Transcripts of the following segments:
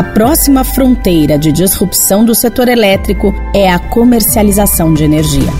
A próxima fronteira de disrupção do setor elétrico é a comercialização de energia.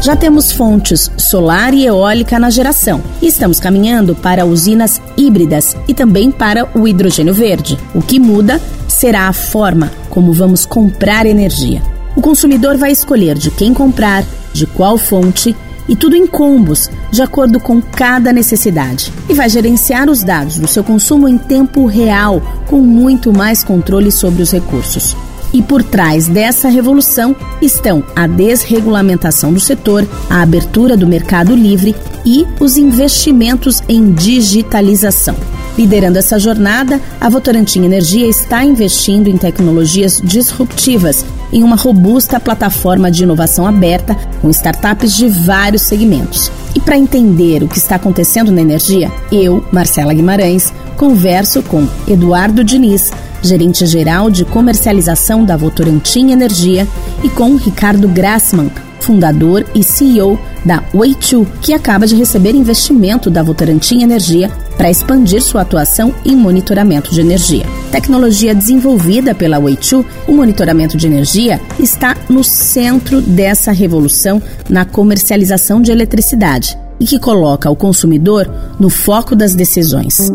Já temos fontes solar e eólica na geração e estamos caminhando para usinas híbridas e também para o hidrogênio verde. O que muda será a forma como vamos comprar energia. O consumidor vai escolher de quem comprar, de qual fonte e tudo em combos, de acordo com cada necessidade. E vai gerenciar os dados do seu consumo em tempo real, com muito mais controle sobre os recursos. E por trás dessa revolução estão a desregulamentação do setor, a abertura do mercado livre e os investimentos em digitalização. Liderando essa jornada, a Votorantim Energia está investindo em tecnologias disruptivas em uma robusta plataforma de inovação aberta com startups de vários segmentos. E para entender o que está acontecendo na energia, eu, Marcela Guimarães, converso com Eduardo Diniz, gerente geral de comercialização da Votorantim Energia, e com Ricardo Grassman, fundador e CEO da Way2, que acaba de receber investimento da Votorantim Energia para expandir sua atuação em monitoramento de energia. Tecnologia desenvolvida pela Way2, o monitoramento de energia está no centro dessa revolução na comercialização de eletricidade e que coloca o consumidor no foco das decisões.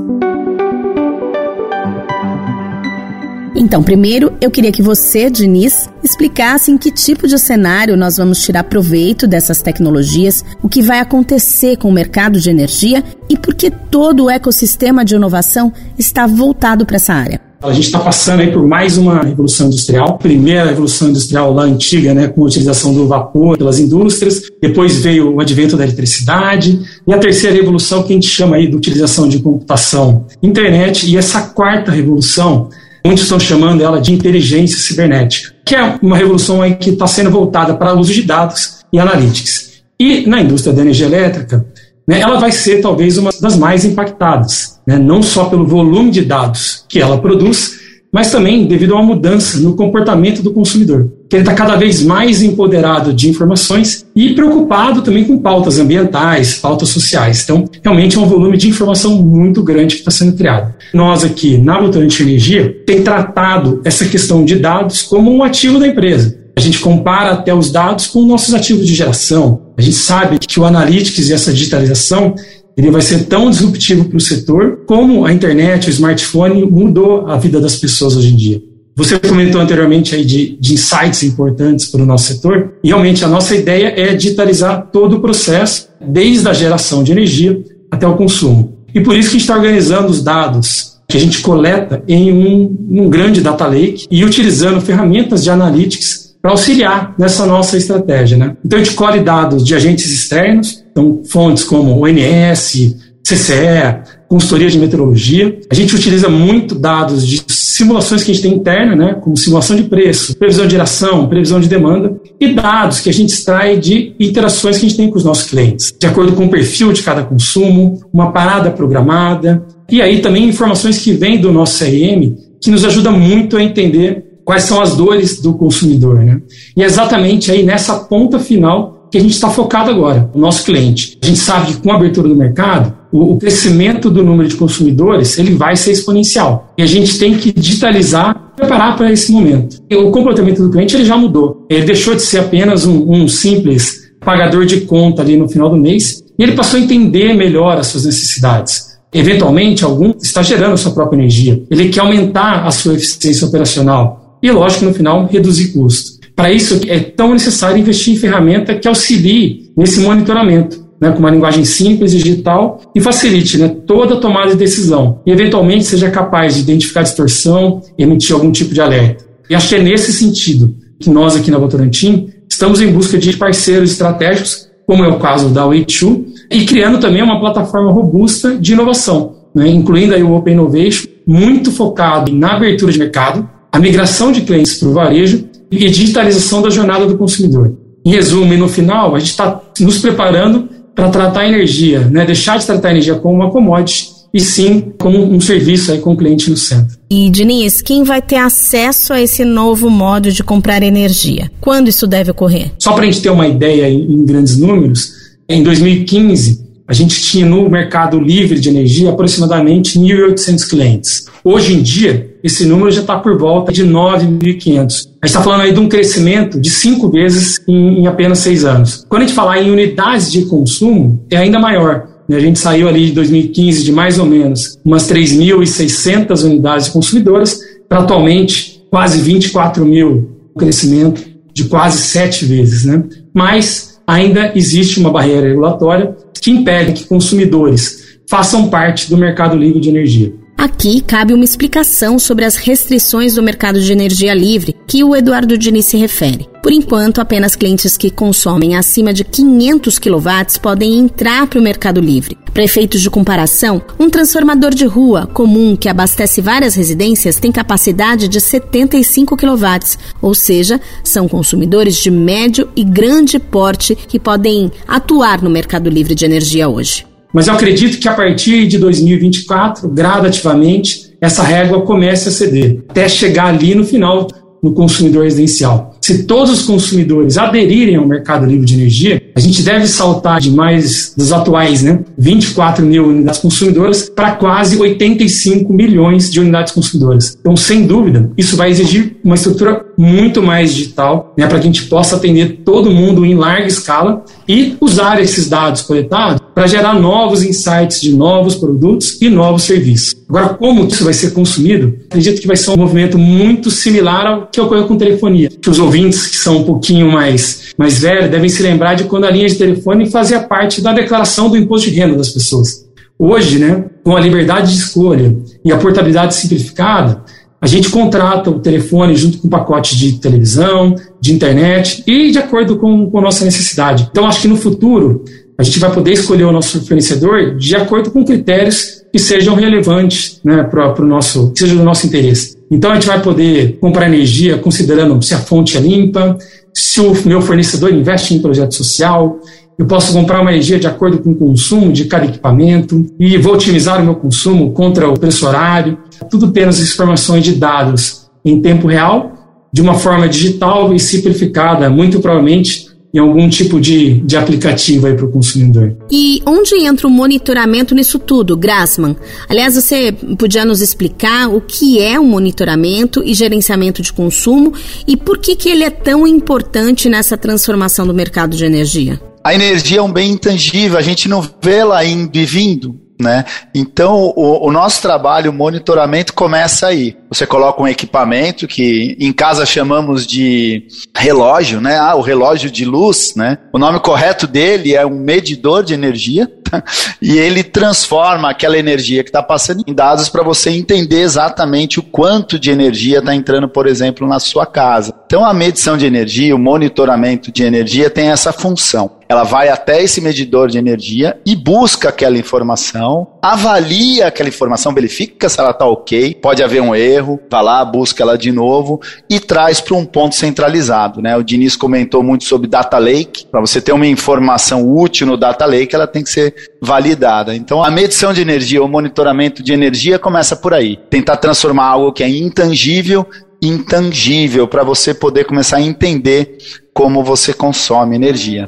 Então, primeiro, eu queria que você, Diniz, explicasse em que tipo de cenário nós vamos tirar proveito dessas tecnologias, o que vai acontecer com o mercado de energia e por que todo o ecossistema de inovação está voltado para essa área. A gente está passando aí por mais uma revolução industrial. Primeira revolução industrial lá antiga, né, com a utilização do vapor pelas indústrias. Depois veio o advento da eletricidade. E a terceira revolução que a gente chama aí de utilização de computação, internet. E essa quarta revolução Muitos estão chamando ela de inteligência cibernética, que é uma revolução aí que está sendo voltada para o uso de dados e analytics. E na indústria da energia elétrica, né, ela vai ser talvez uma das mais impactadas, né, não só pelo volume de dados que ela produz, mas também devido a uma mudança no comportamento do consumidor, que ele está cada vez mais empoderado de informações e preocupado também com pautas ambientais, pautas sociais. Então, realmente é um volume de informação muito grande que está sendo criado. Nós aqui, na Votorantim Energia, tem tratado essa questão de dados como um ativo da empresa. A gente compara até os dados com nossos ativos de geração. A gente sabe que o analytics e essa digitalização ele vai ser tão disruptivo para o setor como a internet, o smartphone mudou a vida das pessoas hoje em dia. Você comentou anteriormente aí de, de insights importantes para o nosso setor, e realmente a nossa ideia é digitalizar todo o processo, desde a geração de energia até o consumo. E por isso que a gente está organizando os dados que a gente coleta em um, um grande data lake e utilizando ferramentas de analytics para auxiliar nessa nossa estratégia. Né? Então, a gente colhe dados de agentes externos, então fontes como ONS, CCE, consultoria de meteorologia. A gente utiliza muito dados de simulações que a gente tem interna, né, como simulação de preço, previsão de geração, previsão de demanda, e dados que a gente extrai de interações que a gente tem com os nossos clientes, de acordo com o perfil de cada consumo, uma parada programada, e aí também informações que vêm do nosso CRM, que nos ajuda muito a entender quais são as dores do consumidor. Né? E é exatamente aí nessa ponta final que a gente está focado agora, o nosso cliente. A gente sabe que com a abertura do mercado, o, crescimento do número de consumidores ele vai ser exponencial. E a gente tem que digitalizar preparar para esse momento. E o comportamento do cliente ele já mudou. Ele deixou de ser apenas um, um simples pagador de conta ali no final do mês e ele passou a entender melhor as suas necessidades. Eventualmente, algum está gerando sua própria energia. Ele quer aumentar a sua eficiência operacional e, lógico, no final, reduzir custos. Para isso, é tão necessário investir em ferramenta que auxilie nesse monitoramento, né, com uma linguagem simples, digital e facilite né, toda a tomada de decisão e, eventualmente, seja capaz de identificar distorção e emitir algum tipo de alerta. E acho que é nesse sentido que nós aqui na Votorantim estamos em busca de parceiros estratégicos, como é o caso da Way2, e criando também uma plataforma robusta de inovação, né, incluindo aí o Open Innovation, muito focado na abertura de mercado, a migração de clientes para o varejo e digitalização da jornada do consumidor. Em resumo, e no final, a gente está nos preparando para tratar a energia, né? deixar de tratar a energia como uma commodity e sim como um serviço aí com o cliente no centro. E Diniz, quem vai ter acesso a esse novo modo de comprar energia? Quando isso deve ocorrer? Só para a gente ter uma ideia em grandes números, em 2015 a gente tinha no mercado livre de energia aproximadamente 1.800 clientes. Hoje em dia, esse número já está por volta de 9.500. A gente está falando aí de um crescimento de cinco vezes em, em apenas seis anos. Quando a gente falar em unidades de consumo, é ainda maior. A gente saiu ali de 2015 de mais ou menos umas 3.600 unidades consumidoras para atualmente quase 24 mil, um crescimento de quase sete vezes. Né? Mas ainda existe uma barreira regulatória que impede que consumidores façam parte do mercado livre de energia. Aqui cabe uma explicação sobre as restrições do mercado de energia livre que o Eduardo Diniz se refere. Por enquanto, apenas clientes que consomem acima de 500 kW podem entrar para o mercado livre. Para efeitos de comparação, um transformador de rua comum que abastece várias residências tem capacidade de 75 kW, ou seja, são consumidores de médio e grande porte que podem atuar no mercado livre de energia hoje. Mas eu acredito que a partir de 2024, gradativamente, essa régua comece a ceder, até chegar ali no final no consumidor residencial. Se todos os consumidores aderirem ao mercado livre de energia, a gente deve saltar de mais dos atuais, né, 24 mil unidades consumidoras para quase 85 milhões de unidades consumidoras. Então, sem dúvida, isso vai exigir uma estrutura muito mais digital, né, para que a gente possa atender todo mundo em larga escala e usar esses dados coletados para gerar novos insights de novos produtos e novos serviços. Agora, como isso vai ser consumido? Acredito que vai ser um movimento muito similar ao que ocorreu com telefonia. Os ouvintes que são um pouquinho mais, mais velhos devem se lembrar de quando a linha de telefone fazia parte da declaração do imposto de renda das pessoas. Hoje, né, com a liberdade de escolha e a portabilidade simplificada, a gente contrata o telefone junto com o pacote de televisão, de internet e de acordo com, com a nossa necessidade. Então, acho que no futuro a gente vai poder escolher o nosso fornecedor de acordo com critérios que sejam relevantes né, para o nosso, que sejam do nosso interesse. Então a gente vai poder comprar energia considerando se a fonte é limpa, se o meu fornecedor investe em projeto social, eu posso comprar uma energia de acordo com o consumo de cada equipamento e vou otimizar o meu consumo contra o preço horário. Tudo tendo as informações de dados em tempo real, de uma forma digital e simplificada, muito provavelmente em algum tipo de, de aplicativo aí para o consumidor. E onde entra o monitoramento nisso tudo, Grassman? Aliás, você podia nos explicar o que é o monitoramento e gerenciamento de consumo e por que, que ele é tão importante nessa transformação do mercado de energia? A energia é um bem intangível, a gente não vê ela indo e vindo. Né? Então, o, o, nosso trabalho, o monitoramento começa aí. Você coloca um equipamento que em casa chamamos de relógio, né? Ah, o relógio de luz, né? O nome correto dele é um medidor de energia e ele transforma aquela energia que está passando em dados para você entender exatamente o quanto de energia está entrando, por exemplo, na sua casa. Então, a medição de energia, o monitoramento de energia tem essa função. Ela vai até esse medidor de energia e busca aquela informação, avalia aquela informação, verifica se ela está ok, pode haver um erro, vai lá, busca ela de novo e traz para um ponto centralizado. Né? O Diniz comentou muito sobre Data Lake. Para você ter uma informação útil no Data Lake, ela tem que ser validada. Então, a medição de energia, o monitoramento de energia começa por aí. Tentar transformar algo que é intangível intangível para você poder começar a entender como você consome energia.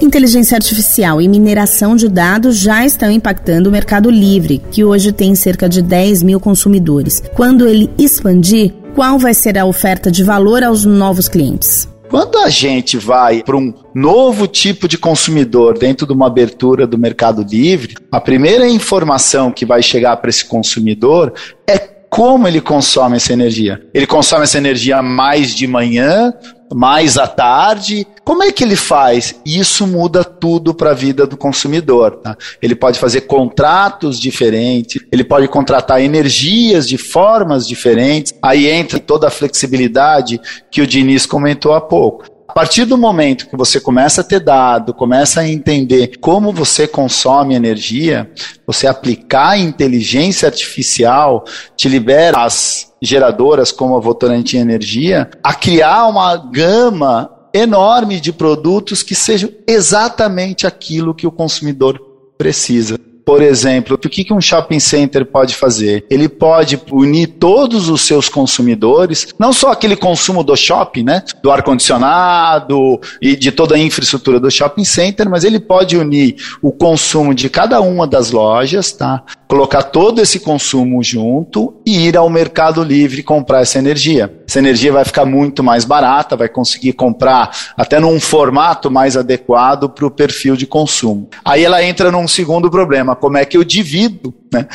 Inteligência artificial e mineração de dados já estão impactando o mercado livre, que hoje tem cerca de 10 mil consumidores. Quando ele expandir, qual vai ser a oferta de valor aos novos clientes? Quando a gente vai para um novo tipo de consumidor dentro de uma abertura do mercado livre, a primeira informação que vai chegar para esse consumidor é como ele consome essa energia. Ele consome essa energia mais de manhã, mais à tarde. Como é que ele faz? Isso muda tudo para a vida do consumidor. Tá? Ele pode fazer contratos diferentes, ele pode contratar energias de formas diferentes. Aí entra toda a flexibilidade que o Diniz comentou há pouco. A partir do momento que você começa a ter dado, começa a entender como você consome energia, você aplicar inteligência artificial te libera as geradoras como a Votorantim Energia a criar uma gama enorme de produtos que sejam exatamente aquilo que o consumidor precisa. Por exemplo, o que um shopping center pode fazer? Ele pode unir todos os seus consumidores, não só aquele consumo do shopping, né? Do ar-condicionado e de toda a infraestrutura do shopping center, mas ele pode unir o consumo de cada uma das lojas, tá? Colocar todo esse consumo junto e ir ao mercado livre comprar essa energia. Essa energia vai ficar muito mais barata, vai conseguir comprar até num formato mais adequado para o perfil de consumo. Aí ela entra num segundo problema: como é que eu divido né,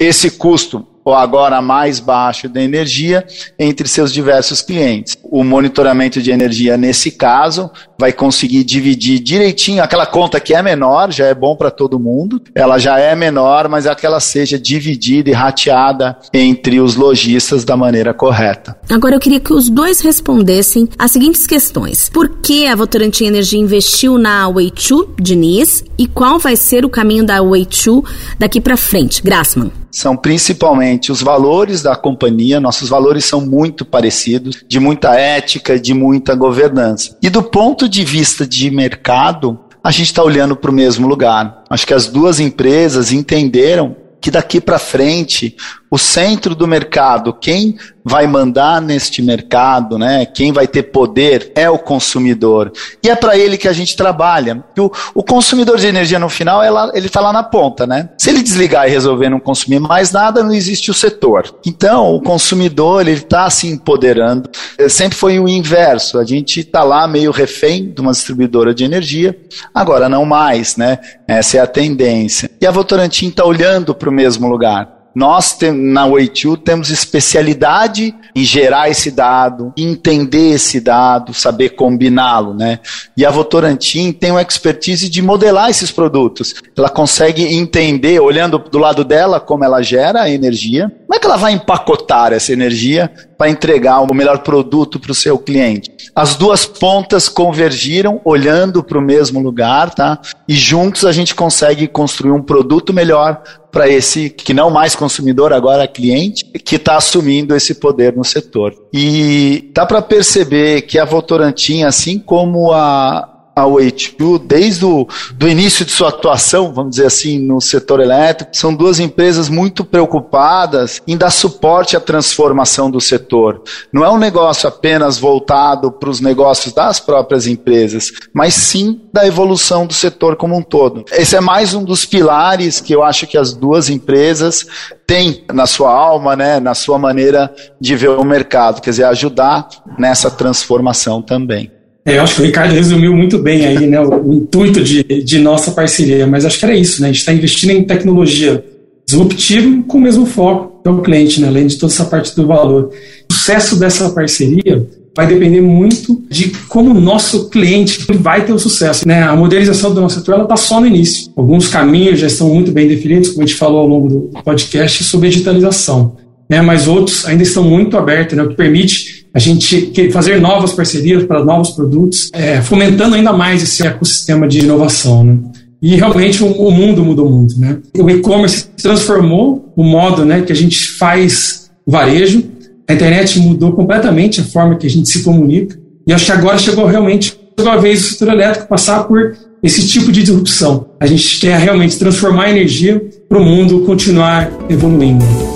esse custo? Ou agora mais baixo da energia entre seus diversos clientes. O monitoramento de energia, nesse caso, vai conseguir dividir direitinho aquela conta que é menor, já é bom para todo mundo, ela já é menor, mas é que ela seja dividida e rateada entre os lojistas da maneira correta. Agora eu queria que os dois respondessem as seguintes questões: por que a Votorantim Energia investiu na Way2 Diniz e qual vai ser o caminho da Way2 daqui para frente? Grassman são principalmente os valores da companhia. Nossos valores são muito parecidos, de muita ética, de muita governança. E do ponto de vista de mercado, a gente está olhando para o mesmo lugar. Acho que as duas empresas entenderam que daqui para frente o centro do mercado, quem vai mandar neste mercado, né? Quem vai ter poder é o consumidor. E é para ele que a gente trabalha. O, o consumidor de energia no final, ela, ele está lá na ponta, né? Se ele desligar e resolver não consumir mais nada, não existe o setor. Então, o consumidor, ele está se empoderando. Sempre foi o inverso. A gente está lá meio refém de uma distribuidora de energia. Agora, não mais, né? Essa é a tendência. E a Votorantim está olhando para o mesmo lugar. Nós na Way2 temos especialidade em gerar esse dado, entender esse dado, saber combiná-lo, né? E a Votorantim tem uma expertise de modelar esses produtos. Ela consegue entender, olhando do lado dela, como ela gera a energia, como é que ela vai empacotar essa energia para entregar o melhor produto para o seu cliente. As duas pontas convergiram olhando para o mesmo lugar, tá? E juntos a gente consegue construir um produto melhor para esse que não mais consumidor, agora cliente, que está assumindo esse poder no setor. E dá para perceber que a Votorantim, assim como a, a Way2 desde o do início de sua atuação, vamos dizer assim, no setor elétrico. São duas empresas muito preocupadas em dar suporte à transformação do setor. Não é um negócio apenas voltado para os negócios das próprias empresas, mas sim da evolução do setor como um todo. Esse é mais um dos pilares que eu acho que as duas empresas têm na sua alma, né, na sua maneira de ver o mercado, quer dizer, ajudar nessa transformação também. É, eu acho que o Ricardo resumiu muito bem aí, né, o, intuito de, de nossa parceria, mas acho que era isso, né, a gente está investindo em tecnologia disruptiva com o mesmo foco para o cliente, né, além de toda essa parte do valor. O sucesso dessa parceria vai depender muito de como o nosso cliente vai ter o sucesso. Né? A modernização do nosso setor está só no início. Alguns caminhos já estão muito bem definidos, como a gente falou ao longo do podcast, sobre digitalização. Né? Mas outros ainda estão muito abertos, né? o que permite a gente fazer novas parcerias para novos produtos, é, fomentando ainda mais esse ecossistema de inovação. Né? E realmente o, o, mundo mudou muito. Né? O e-commerce transformou o modo né, que a gente faz varejo, a internet mudou completamente a forma que a gente se comunica, e acho que agora chegou realmente a vez do setor elétrico passar por esse tipo de disrupção. A gente quer realmente transformar a energia para o mundo continuar evoluindo.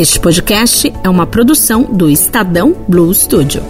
Este podcast é uma produção do Estadão Blue Studio.